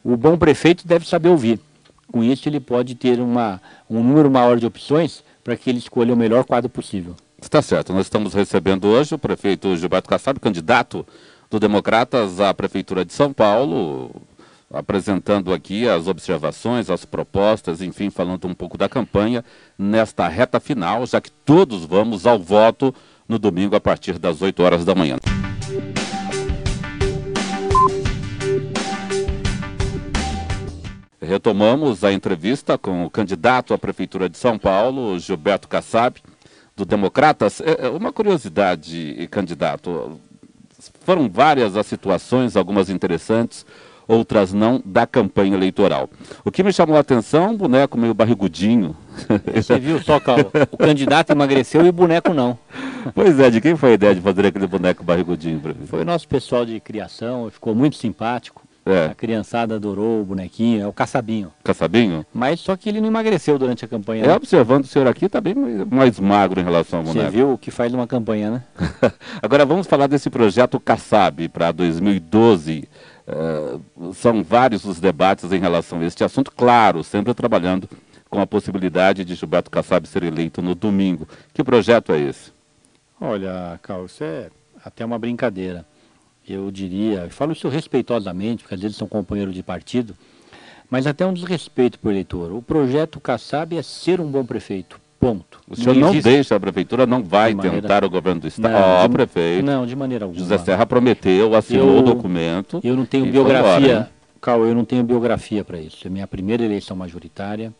o bom prefeito deve saber ouvir. Com isso, ele pode ter uma, um número maior de opções para que ele escolha o melhor quadro possível. Está certo. Nós estamos recebendo hoje o prefeito Gilberto Kassab, candidato do Democratas à Prefeitura de São Paulo apresentando aqui as observações, as propostas, enfim, falando um pouco da campanha nesta reta final, já que todos vamos ao voto no domingo a partir das 8 horas da manhã. Retomamos a entrevista com o candidato à Prefeitura de São Paulo, Gilberto Kassab, do Democratas. É, é, uma curiosidade, candidato, foram várias as situações, algumas interessantes outras não, da campanha eleitoral. O que me chamou a atenção, boneco meio barrigudinho. [LAUGHS] Você viu só, Cal? O candidato emagreceu e o boneco não. Pois é, de quem foi a ideia de fazer aquele boneco barrigudinho? Foi o nosso pessoal de criação, ficou muito simpático. É. A criançada adorou o bonequinho, é o caçabinho. Caçabinho? Mas só que ele não emagreceu durante a campanha. É, né? observando o senhor aqui, está bem mais magro em relação ao boneco. Você viu o que faz uma campanha, né? [LAUGHS] Agora vamos falar desse projeto Kassab para 2012. Uh, são vários os debates em relação a este assunto, claro, sempre trabalhando com a possibilidade de Gilberto Kassab ser eleito no domingo. Que projeto é esse? Olha, Carlos, isso é até uma brincadeira. Eu diria, falo isso respeitosamente, porque às vezes são companheiros de partido, mas até um desrespeito para o eleitor. O projeto Kassab é ser um bom prefeito. Ponto. O senhor não, não deixa, a prefeitura não vai maneira... tentar o governo do Estado. Ó, oh, prefeito. Não, de maneira alguma. José Serra prometeu, assinou eu, o documento. Eu não tenho biografia, Cal, eu não tenho biografia para isso. É minha primeira eleição majoritária.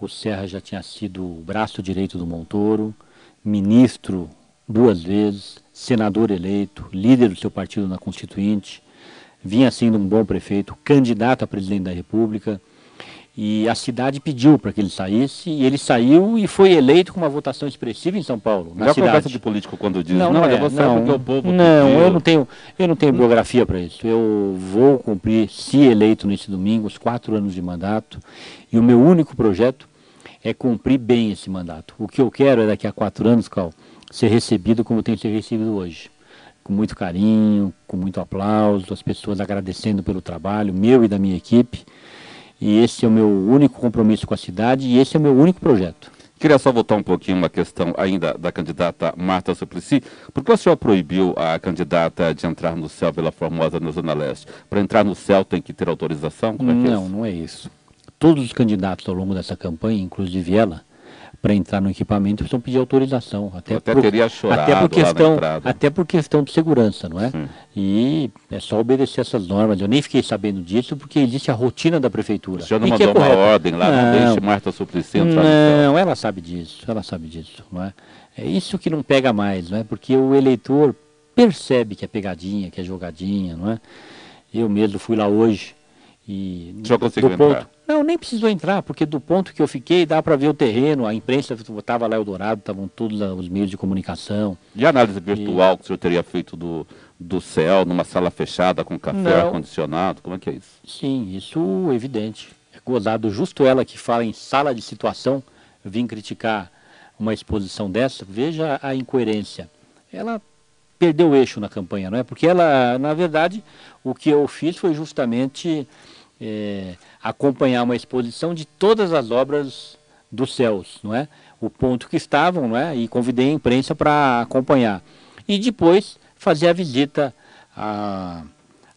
O Serra já tinha sido o braço direito do Montoro, ministro duas vezes, senador eleito, líder do seu partido na Constituinte. vinha sendo um bom prefeito, candidato a presidente da República. E a cidade pediu para que ele saísse, e ele saiu e foi eleito com uma votação expressiva em São Paulo, na Já cidade. conversa de político quando diz, Não, não, não, olha, é, você não, é porque o povo não pediu. eu não tenho, eu não tenho biografia para isso. Eu vou cumprir, se eleito nesse domingo, os quatro anos de mandato, e o meu único projeto é cumprir bem esse mandato. O que eu quero é daqui a quatro anos, Cal, ser recebido como eu tenho sido recebido hoje. Com muito carinho, com muito aplauso, as pessoas agradecendo pelo trabalho meu e da minha equipe. E esse é o meu único compromisso com a cidade e esse é o meu único projeto. Queria só voltar um pouquinho uma questão ainda da candidata Marta Suplicy. Por que o senhor proibiu a candidata de entrar no céu pela Formosa na Zona Leste? Para entrar no céu tem que ter autorização? É que é Não, isso? não é isso. Todos os candidatos ao longo dessa campanha, inclusive ela, para entrar no equipamento precisam pedir autorização. Até, Eu até teria chorado até por questão, até por questão de segurança, não é? Sim. E é só obedecer essas normas. Eu nem fiquei sabendo disso porque existe a rotina da prefeitura. O senhor não e que mandou é uma ordem lá, não, deixe Marta Suplicy entrar. Não, ela sabe disso, ela sabe disso, não é? É isso que não pega mais, não é? Porque o eleitor percebe que é pegadinha, que é jogadinha, não é? Eu mesmo fui lá hoje e senhor conseguiu do ponto, entrar? Não, nem precisou entrar, porque do ponto que eu fiquei dá para ver o terreno, a imprensa estava lá Eldorado, estavam todos os meios de comunicação. E a análise virtual que o senhor teria feito do, do céu, numa sala fechada, com café ar-condicionado? Como é que é isso? Sim, isso é evidente. É gozado justo ela que fala em sala de situação, vim criticar uma exposição dessa, veja a incoerência. Ela perdeu o eixo na campanha, não é? Porque ela, na verdade, o que eu fiz foi justamente é, acompanhar uma exposição de todas as obras dos céus, não é? O ponto que estavam, não é? E convidei a imprensa para acompanhar. E depois fazer a visita a-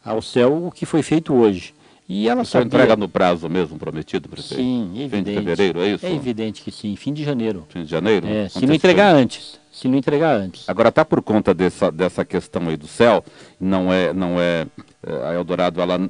ao céu, o que foi feito hoje. E ela O senhor sabia... entrega no prazo mesmo prometido, prefeito? Sim, Fim evidente. de fevereiro, é isso? É evidente que sim, fim de janeiro. Fim de janeiro? É, se não entregar antes. Se não entregar antes. Agora, até por conta dessa, dessa questão aí do céu, não é, não é, é, a Eldorado, ela,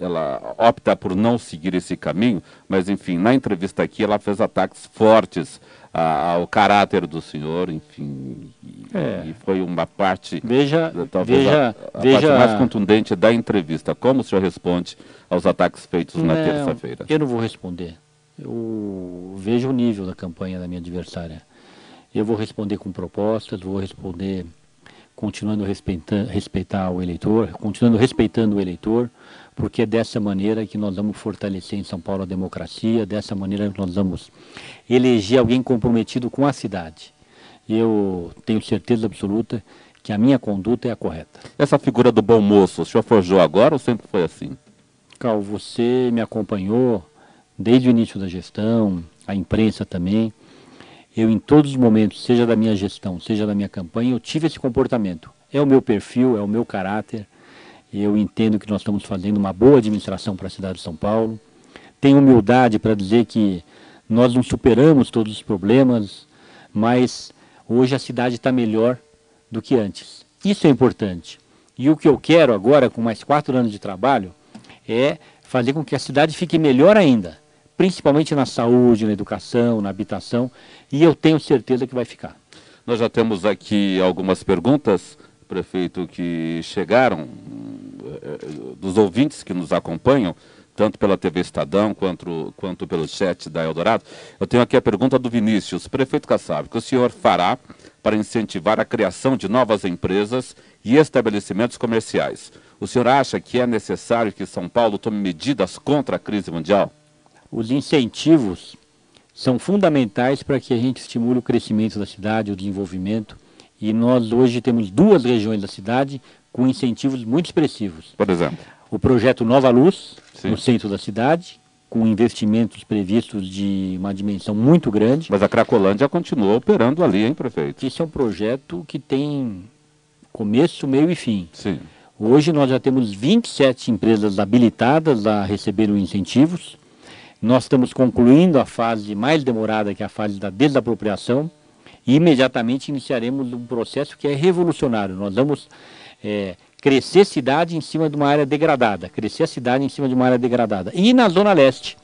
ela opta por não seguir esse caminho, mas enfim, na entrevista aqui ela fez ataques fortes a- ao caráter do senhor, enfim, e, É. e foi uma parte, Veja, talvez veja, a, a parte veja. mais contundente da entrevista. Como o senhor responde aos ataques feitos na Não, terça-feira? Eu não vou responder. Eu vejo o nível da campanha da minha adversária. Eu vou responder com propostas, vou responder continuando a respeitar, respeitar o eleitor, continuando respeitando o eleitor, porque é dessa maneira que nós vamos fortalecer em São Paulo a democracia, dessa maneira que nós vamos eleger alguém comprometido com a cidade. Eu tenho certeza absoluta que a minha conduta é a correta. Essa figura do bom moço, o senhor forjou agora ou sempre foi assim? Cal, você me acompanhou desde o início da gestão, a imprensa também. Eu, em todos os momentos, seja da minha gestão, seja da minha campanha, eu tive esse comportamento. É o meu perfil, é o meu caráter. Eu entendo que nós estamos fazendo uma boa administração para a cidade de São Paulo. Tenho humildade para dizer que nós não superamos todos os problemas, mas hoje a cidade está melhor do que antes. Isso é importante. E o que eu quero agora, com mais quatro anos de trabalho, é fazer com que a cidade fique melhor ainda, principalmente na saúde, na educação, na habitação, e eu tenho certeza que vai ficar. Nós já temos aqui algumas perguntas, prefeito, que chegaram eh, dos ouvintes que nos acompanham, tanto pela TV Estadão quanto, quanto pelo chat da Eldorado. Eu tenho aqui a pergunta do Vinícius. Prefeito Kassab, o que o senhor fará para incentivar a criação de novas empresas e estabelecimentos comerciais? O senhor acha que é necessário que São Paulo tome medidas contra a crise mundial? Os incentivos são fundamentais para que a gente estimule o crescimento da cidade, o desenvolvimento, e nós hoje temos duas regiões da cidade com incentivos muito expressivos. Por exemplo, O projeto Nova Luz, Sim. no centro da cidade, com investimentos previstos de uma dimensão muito grande. mas a Cracolândia continua operando ali, hein, prefeito? Esse é um projeto que tem começo, meio e fim. Sim. Hoje nós já temos 27 empresas habilitadas a receber os incentivos. Nós estamos concluindo a fase mais demorada, que é a fase da desapropriação, e imediatamente iniciaremos um processo que é revolucionário. Nós vamos eh, crescer cidade em cima de uma área degradada, crescer a cidade em cima de uma área degradada. E na Zona Leste,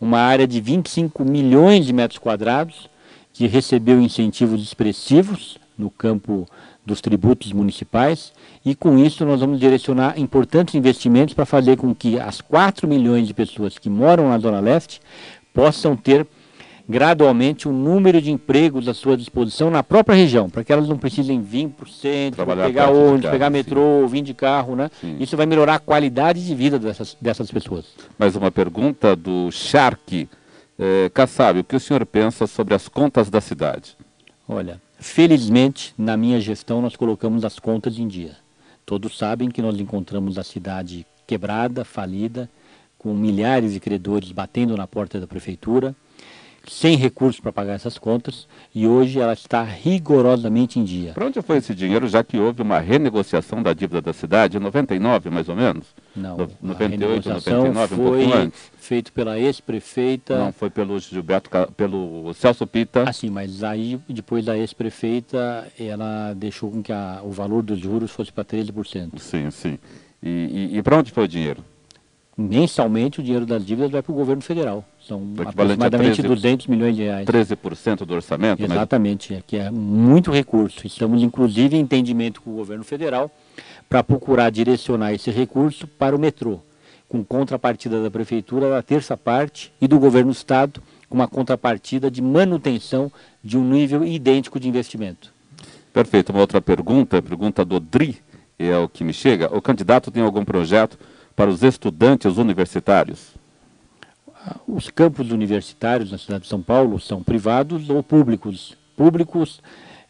uma área de 25 milhões de metros quadrados, que recebeu incentivos expressivos no campo dos tributos municipais e com isso nós vamos direcionar importantes investimentos para fazer com que as 4 milhões de pessoas que moram na Zona Leste possam ter gradualmente o número de empregos à sua disposição na própria região, para que elas não precisem vir para o centro, Trabalhar pegar ônibus, casa, pegar sim. metrô, vir de carro, né? Sim. Isso vai melhorar a qualidade de vida dessas, dessas pessoas. Mais uma pergunta do Shark. É, Kassab, o que o senhor pensa sobre as contas da cidade? Olha, felizmente, na minha gestão, nós colocamos as contas em dia. Todos sabem que nós encontramos a cidade quebrada, falida, com milhares de credores batendo na porta da prefeitura, sem recursos para pagar essas contas, e hoje ela está rigorosamente em dia. Para onde foi esse dinheiro, já que houve uma renegociação da dívida da cidade em 99, mais ou menos? Não, No- a 98, renegociação 99, um pouco foi antes? feito pela ex-prefeita. Não, foi pelo Gilberto, pelo Celso Pita. Assim, mas aí, depois da ex-prefeita, ela deixou com que a- o valor dos juros fosse para 13%. Sim, sim. E, e, para onde foi o dinheiro? Mensalmente, o dinheiro das dívidas vai para o governo federal. São aproximadamente 13 200 milhões de reais. 13% do orçamento? mas- Exatamente, é que é muito recurso. Estamos, inclusive, em entendimento com o governo federal para procurar direcionar esse recurso para o metrô, com contrapartida da prefeitura da terça parte e do governo do estado com uma contrapartida de manutenção de um nível idêntico de investimento. Perfeito. Uma outra pergunta, pergunta do Dri, é o que me chega. O candidato tem algum projeto para os estudantes universitários? Os campos universitários na cidade de São Paulo são privados ou públicos. Públicos,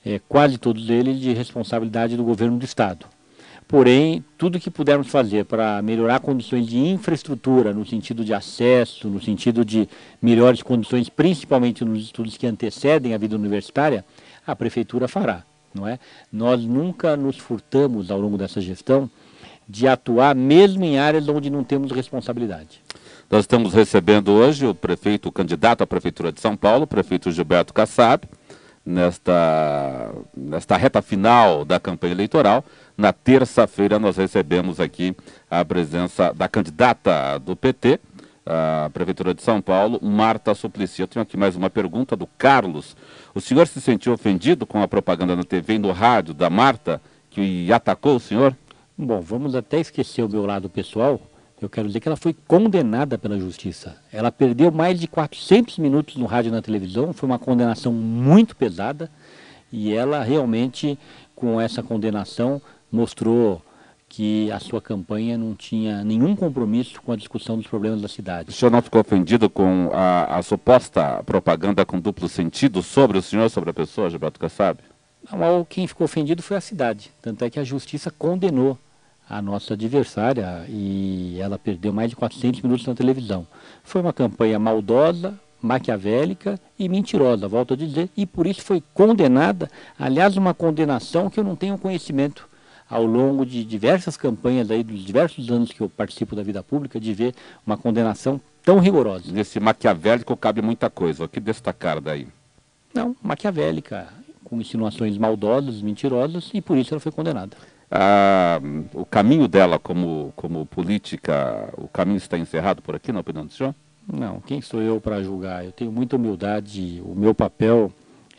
eh, quase todos eles de responsabilidade do governo do estado. Porém, tudo que pudermos fazer para melhorar condições de infraestrutura, no sentido de acesso, no sentido de melhores condições, principalmente nos estudos que antecedem a vida universitária, a prefeitura fará, não é? Nós nunca nos furtamos ao longo dessa gestão de atuar mesmo em áreas onde não temos responsabilidade. Nós estamos recebendo hoje o prefeito, o candidato à Prefeitura de São Paulo, o prefeito Gilberto Kassab, nesta, nesta reta final da campanha eleitoral. Na terça-feira nós recebemos aqui a presença da candidata do PT, à Prefeitura de São Paulo, Marta Suplicy. Eu tenho aqui mais uma pergunta do Carlos. O senhor se sentiu ofendido com a propaganda na TV e no rádio da Marta, que atacou o senhor? Bom, vamos até esquecer o meu lado pessoal. Eu quero dizer que ela foi condenada pela justiça. Ela perdeu mais de 400 minutos no rádio e na televisão. Foi uma condenação muito pesada. E ela realmente, com essa condenação, mostrou que a sua campanha não tinha nenhum compromisso com a discussão dos problemas da O cidade. senhor não ficou ofendido com a, a suposta propaganda com duplo sentido sobre o senhor, sobre a pessoa, Gilberto Kassab? Não, quem ficou ofendido foi a cidade. Tanto é que a justiça condenou a nossa adversária e ela perdeu mais de 400 minutos na televisão. Foi uma campanha maldosa, maquiavélica e mentirosa, volto a dizer, e por isso foi condenada, aliás, uma condenação que eu não tenho conhecimento ao longo de diversas campanhas aí, dos diversos anos que eu participo da vida pública, de ver uma condenação tão rigorosa. Nesse maquiavélico cabe muita coisa. O que destacar daí? Não, maquiavélica, com insinuações maldosas, mentirosas, e por isso ela foi condenada. O caminho dela como, como política, o caminho está encerrado por aqui, na opinião do senhor? Não, quem sou eu para julgar? Eu tenho muita humildade. O meu papel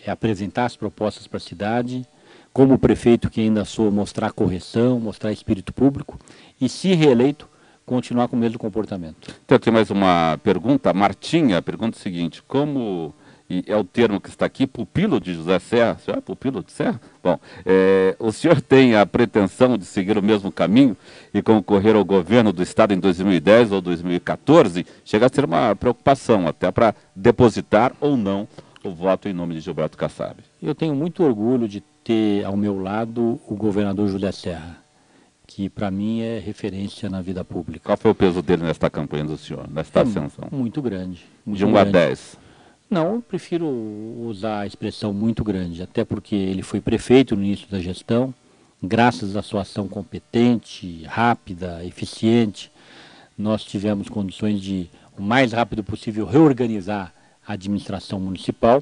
é apresentar as propostas para a cidade, como prefeito que ainda sou, mostrar correção, mostrar espírito público e, se reeleito, continuar com o mesmo comportamento. Tem aqui mais uma pergunta. Martinha pergunta o seguinte: como e é o termo que está aqui, pupilo de José Serra. O senhor é pupilo de Serra? Bom, é, o senhor tem a pretensão de seguir o mesmo caminho e concorrer ao governo do Estado em 2010 ou 2014? Chega a ser uma preocupação, até para depositar ou não o voto em nome de Gilberto Kassab. Eu tenho muito orgulho de ter ao meu lado o governador José Serra, que para mim é referência na vida pública. Qual foi o peso dele nesta campanha do senhor, nesta É ascensão? Muito grande. Muito De 1 a grande. 10. Não, eu prefiro usar a expressão muito grande, até porque ele foi prefeito no início da gestão, graças à sua ação competente, rápida, eficiente, nós tivemos condições de, o mais rápido possível, reorganizar a administração municipal.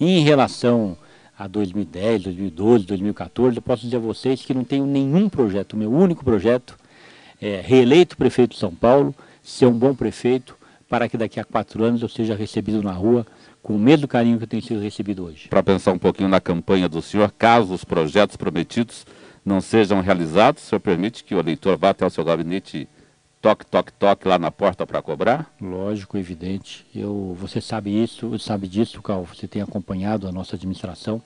E em relação a 2010, 2012, 2014, eu posso dizer a vocês que não tenho nenhum projeto, o meu único projeto é reeleito prefeito de São Paulo, ser um bom prefeito, para que daqui a quatro anos eu seja recebido na rua com o mesmo carinho que eu tenho sido recebido hoje. Para pensar um pouquinho na campanha do senhor, caso os projetos prometidos não sejam realizados, o senhor permite que o eleitor vá até o seu gabinete toque, toque, toque lá na porta para cobrar? Lógico, evidente. Eu, você sabe isso, sabe disso, Cal, você tem acompanhado a nossa administração.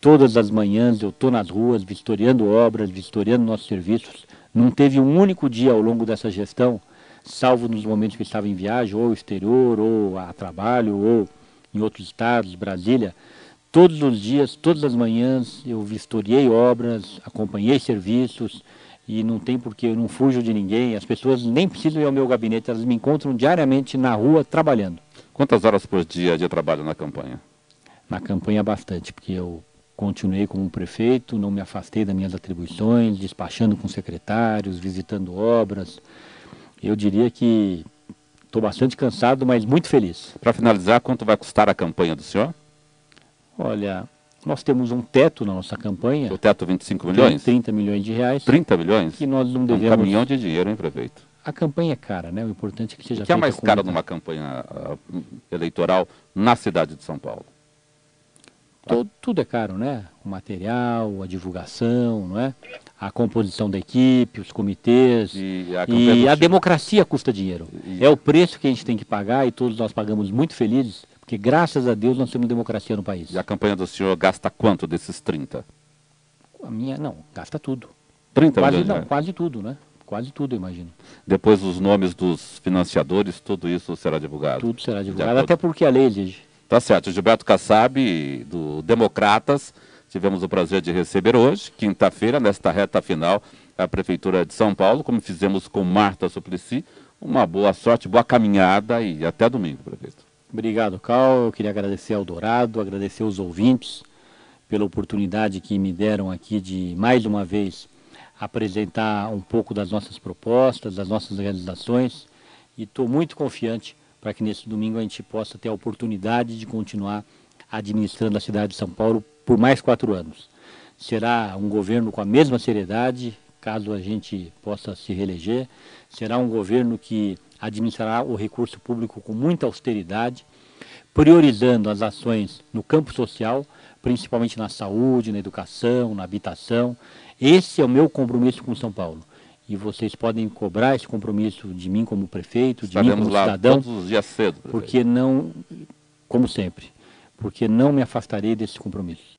Todas as manhãs eu estou nas ruas vistoriando obras, vistoriando nossos serviços. Não teve um único dia ao longo dessa gestão, salvo nos momentos que estava em viagem, ou exterior, ou a trabalho, ou em outros estados, Brasília. Todos os dias, todas as manhãs, eu vistoriei obras, acompanhei serviços, e não tem porque eu não fujo de ninguém. As pessoas nem precisam ir ao meu gabinete, elas me encontram diariamente na rua trabalhando. Quantas horas por dia de trabalho na campanha? Na campanha bastante, porque eu continuei como prefeito, não me afastei das minhas atribuições, despachando com secretários, visitando obras. Eu diria que estou bastante cansado, mas muito feliz. Para finalizar, quanto vai custar a campanha do senhor? Olha, nós temos um teto na nossa campanha. O teto 25 milhões? 30 milhões de reais. 30 milhões? Que nós não devemos... Um caminhão de dinheiro, hein, prefeito? A campanha é cara, né? O importante é que seja O que é mais caro numa campanha uh, eleitoral na cidade de São Paulo? Todo, tudo é caro, né? O material, a divulgação, não é? A composição da equipe, os comitês. E a, e a democracia custa dinheiro. E... É o preço que a gente tem que pagar e todos nós pagamos muito felizes porque graças a Deus nós temos democracia no país. E a campanha do senhor gasta quanto desses 30? A minha, não, gasta tudo. 30 quase, milhões? Não, quase tudo, né? Quase tudo, imagino. Depois os nomes dos financiadores, tudo isso será divulgado? Tudo será divulgado, até porque a lei exige. Tá certo. Gilberto Kassab, do Democratas, tivemos o prazer de receber hoje, quinta-feira, nesta reta final, a Prefeitura de São Paulo, como fizemos com Marta Suplicy. Uma boa sorte, boa caminhada e até domingo, prefeito. Obrigado, Cal. Eu queria agradecer ao Dourado, agradecer aos ouvintes pela oportunidade que me deram aqui de, mais uma vez, apresentar um pouco das nossas propostas, das nossas realizações. E estou muito confiante para que nesse domingo a gente possa ter a oportunidade de continuar administrando a cidade de São Paulo por mais quatro anos. Será um governo com a mesma seriedade, caso a gente possa se reeleger. Será um governo que administrará o recurso público com muita austeridade, priorizando as ações no campo social, principalmente na saúde, na educação, na habitação. Esse é o meu compromisso com São Paulo. E vocês podem cobrar esse compromisso de mim como prefeito, de Estaremos mim como lá cidadão. todos os dias cedo. Porque não, como sempre, porque não me afastarei desse compromisso.